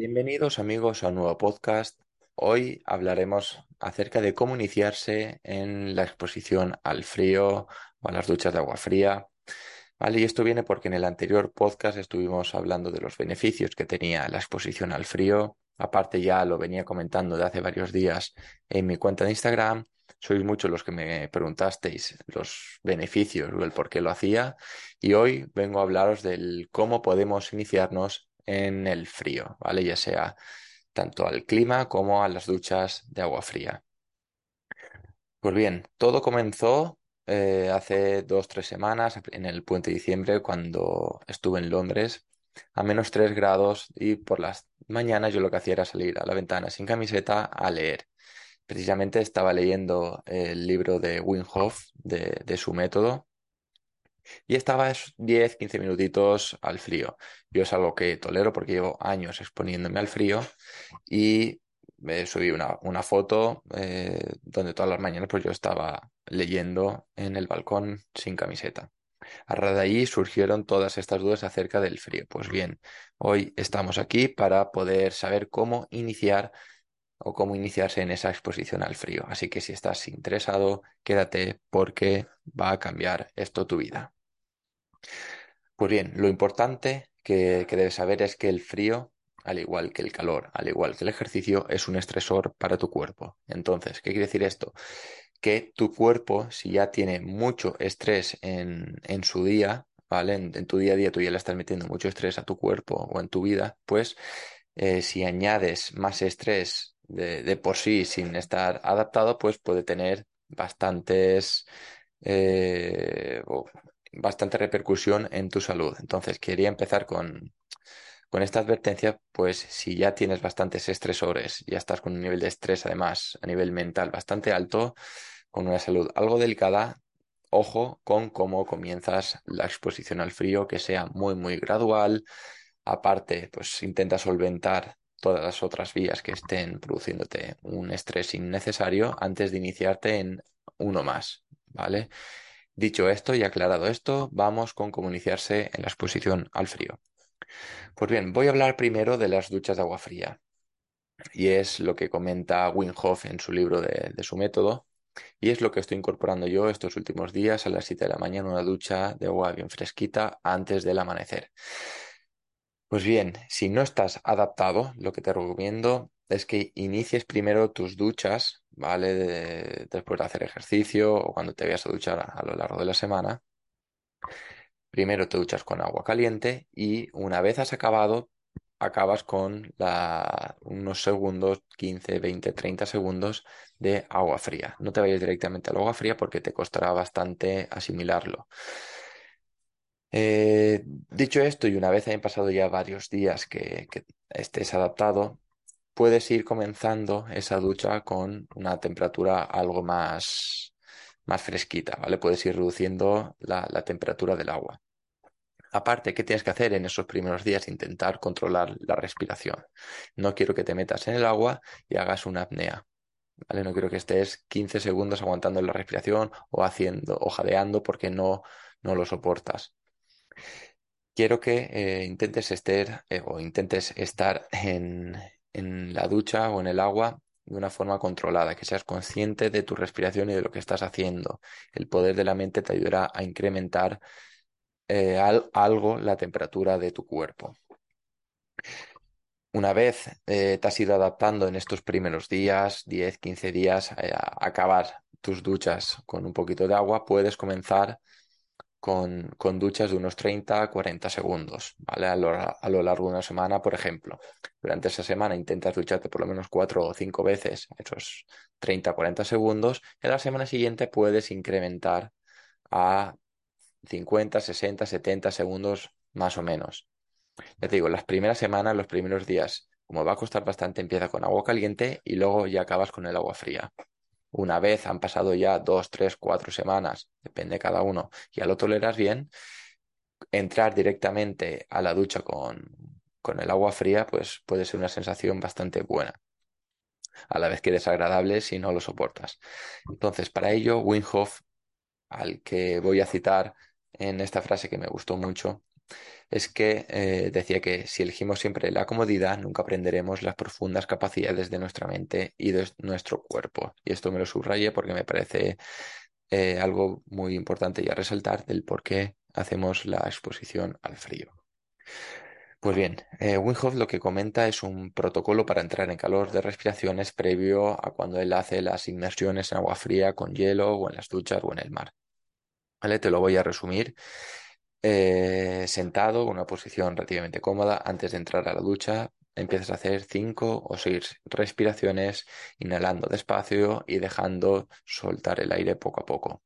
Bienvenidos amigos a un nuevo podcast. Hoy hablaremos acerca de cómo iniciarse en la exposición al frío o a las duchas de agua fría. Vale, y esto viene porque en el anterior podcast estuvimos hablando de los beneficios que tenía la exposición al frío. Aparte ya lo venía comentando de hace varios días en mi cuenta de Instagram. Sois muchos los que me preguntasteis los beneficios o el por qué lo hacía. Y hoy vengo a hablaros del cómo podemos iniciarnos en el frío, ¿vale? Ya sea tanto al clima como a las duchas de agua fría. Pues bien, todo comenzó eh, hace dos, tres semanas, en el puente de diciembre, cuando estuve en Londres, a menos tres grados y por las mañanas yo lo que hacía era salir a la ventana sin camiseta a leer. Precisamente estaba leyendo el libro de Wim Hof, de, de su método, y estaba 10, 15 minutitos al frío. Yo es algo que tolero porque llevo años exponiéndome al frío y me subí una, una foto eh, donde todas las mañanas pues yo estaba leyendo en el balcón sin camiseta. A raíz de ahí surgieron todas estas dudas acerca del frío. Pues bien, hoy estamos aquí para poder saber cómo iniciar o cómo iniciarse en esa exposición al frío. Así que si estás interesado, quédate porque va a cambiar esto tu vida. Pues bien, lo importante que, debes saber es que el frío, al igual que el calor, al igual que el ejercicio, es un estresor para tu cuerpo. Entonces, ¿qué quiere decir esto? Que tu cuerpo, si ya tiene mucho estrés en, su día, ¿vale? En, tu día a día tú ya le estás metiendo mucho estrés a tu cuerpo o en tu vida, pues eh, si añades más estrés de, por sí sin estar adaptado, pues puede tener bastantes eh, bastante repercusión en tu salud. Entonces, quería empezar con, con esta advertencia, pues si ya tienes bastantes estresores, ya estás con un nivel de estrés además a nivel mental bastante alto, con una salud algo delicada, ojo con cómo comienzas la exposición al frío, que sea muy, muy gradual. Aparte, pues intenta solventar todas las otras vías que estén produciéndote un estrés innecesario antes de iniciarte en uno más, ¿vale? Dicho esto y aclarado esto, vamos con cómo iniciarse en la exposición al frío. Pues bien, voy a hablar primero de las duchas de agua fría. Y es lo que comenta Wim Hof en su libro de, su método. Y es lo que estoy incorporando yo estos últimos días a las 7 de la mañana, una ducha de agua bien fresquita antes del amanecer. Pues bien, si no estás adaptado, lo que te recomiendo es que inicies primero tus duchas, ¿vale? después de hacer ejercicio o cuando te vayas a duchar a, lo largo de la semana. Primero te duchas con agua caliente y una vez has acabado, acabas con la, unos segundos, 15, 20, 30 segundos de agua fría. No te vayas directamente al agua fría porque te costará bastante asimilarlo. Eh, dicho esto, y una vez hayan pasado ya varios días que estés adaptado, puedes ir comenzando esa ducha con una temperatura algo más, más fresquita, ¿vale? Puedes ir reduciendo la, temperatura del agua. Aparte, ¿qué tienes que hacer en esos primeros días? Intentar controlar la respiración. No quiero que te metas en el agua y hagas una apnea. ¿Vale? No quiero que estés 15 segundos aguantando la respiración o haciendo o jadeando porque no, no lo soportas. Quiero que eh, intentes, estar, eh, o intentes estar en, en la ducha o en el agua de una forma controlada, que seas consciente de tu respiración y de lo que estás haciendo. El poder de la mente te ayudará a incrementar eh, algo la temperatura de tu cuerpo. Una vez eh, te has ido adaptando en estos primeros días, 10, 15 días, eh, a acabar tus duchas con un poquito de agua, puedes comenzar con, con, duchas de unos 30 a 40 segundos, ¿vale? A lo, largo de una semana, por ejemplo. Durante esa semana intentas ducharte por lo menos cuatro o cinco veces, esos 30 a 40 segundos. En la semana siguiente puedes incrementar a 50, 60, 70 segundos más o menos. Ya te digo, las primeras semanas, los primeros días, como va a costar bastante, empieza con agua caliente y luego ya acabas con el agua fría. Una vez han pasado ya dos, tres, cuatro semanas, depende de cada uno, ya lo toleras bien, entrar directamente a la ducha con, con el agua fría, pues puede ser una sensación bastante buena. A la vez que desagradable si no lo soportas. Entonces, para ello, Wim Hof, al que voy a citar en esta frase que me gustó mucho, es que eh, decía que si elegimos siempre la comodidad, nunca aprenderemos las profundas capacidades de nuestra mente y de nuestro cuerpo. Y esto me lo subrayé porque me parece eh, algo muy importante y a resaltar del por qué hacemos la exposición al frío. Pues bien, eh, Winhoff lo que comenta es un protocolo para entrar en calor de respiraciones previo a cuando él hace las inmersiones en agua fría con hielo o en las duchas o en el mar. ¿Vale? Te lo voy a resumir. Eh, sentado, una posición relativamente cómoda, antes de entrar a la ducha, empiezas a hacer cinco o seis respiraciones, inhalando despacio y dejando soltar el aire poco a poco.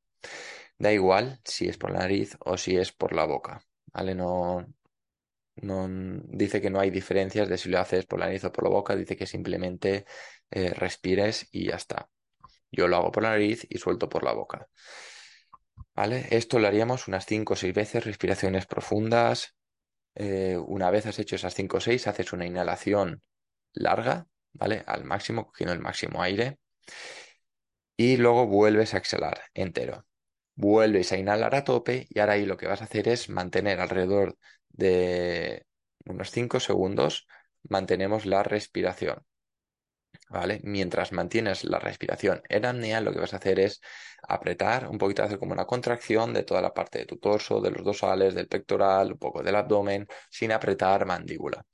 Da igual si es por la nariz o si es por la boca, ¿vale? No, no dice que no hay diferencias de si lo haces por la nariz o por la boca, dice que simplemente eh, respires y ya está. Yo lo hago por la nariz y suelto por la boca. ¿Vale? Esto lo haríamos unas 5 o 6 veces, respiraciones profundas. Eh, una vez has hecho esas 5 o 6, haces una inhalación larga, ¿vale? Al máximo, cogiendo el máximo aire. Y luego vuelves a exhalar entero. Vuelves a inhalar a tope y ahora ahí lo que vas a hacer es mantener alrededor de unos 5 segundos, mantenemos la respiración. Mientras mantienes la respiración en apnea, lo que vas a hacer es apretar un poquito, hacer como una contracción de toda la parte de tu torso, de los dorsales, del pectoral, un poco del abdomen, sin apretar mandíbula.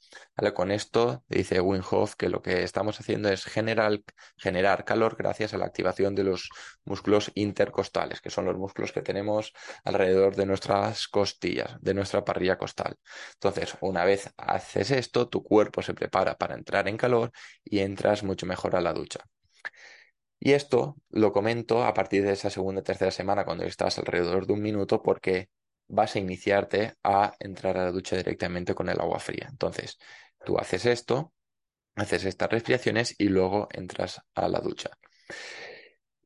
Con esto dice Winhoff que lo que estamos haciendo es generar, generar calor gracias a la activación de los músculos intercostales, que son los músculos que tenemos alrededor de nuestras costillas, de nuestra parrilla costal. Entonces, una vez haces esto, tu cuerpo se prepara para entrar en calor y entras mucho mejor a la ducha. Y esto lo comento a partir de esa segunda tercera semana, cuando estás alrededor de un minuto, porque vas a iniciarte a entrar a la ducha directamente con el agua fría. Entonces, tú haces esto, haces estas respiraciones y luego entras a la ducha.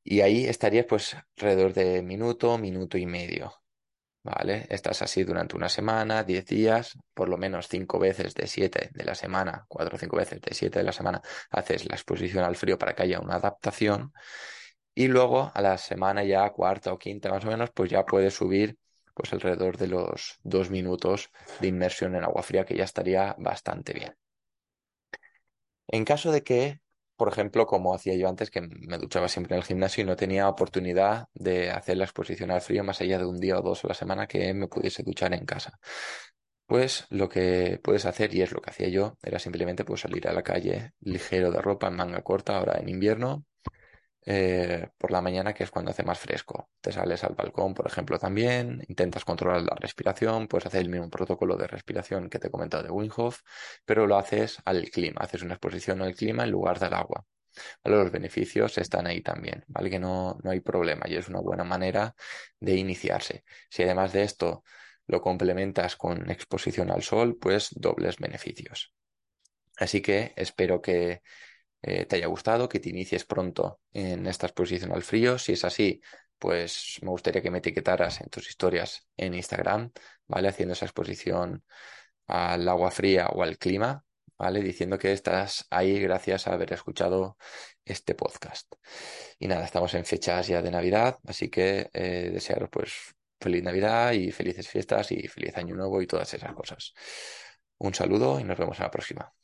Y ahí estarías pues alrededor de minuto, minuto y medio. ¿vale? Estás así durante una semana, 10 días, por lo menos 5 veces de 7 de la semana, 4 o 5 veces de 7 de la semana, haces la exposición al frío para que haya una adaptación. Y luego a la semana ya cuarta o quinta más o menos, pues ya puedes subir pues alrededor de los 2 minutos de inmersión en agua fría, que ya estaría bastante bien. En caso de que por ejemplo, como hacía yo antes, que me duchaba siempre en el gimnasio y no tenía oportunidad de hacer la exposición al frío más allá de un día o dos a la semana que me pudiese duchar en casa. Pues lo que puedes hacer, y es lo que hacía yo, era simplemente pues, salir a la calle ligero de ropa en manga corta, ahora en invierno, eh, por la mañana, que es cuando hace más fresco. Te sales al balcón, por ejemplo, también, intentas controlar la respiración, puedes hacer el mismo protocolo de respiración que te he comentado de Winhoff, pero lo haces al clima, haces una exposición al clima en lugar del agua. Los beneficios están ahí también, ¿vale? Que no, no hay problema y es una buena manera de iniciarse. Si además de esto lo complementas con exposición al sol, pues dobles beneficios. Así que espero que eh, te haya gustado, que te inicies pronto en esta exposición al frío. Si es así, pues me gustaría que me etiquetaras en tus historias en Instagram, ¿vale? Haciendo esa exposición al agua fría o al clima, ¿vale? Diciendo que estás ahí gracias a haber escuchado este podcast. Y nada, estamos en fechas ya de Navidad, así que eh, desearos pues feliz Navidad y felices fiestas y feliz año nuevo y todas esas cosas. Un saludo y nos vemos en la próxima.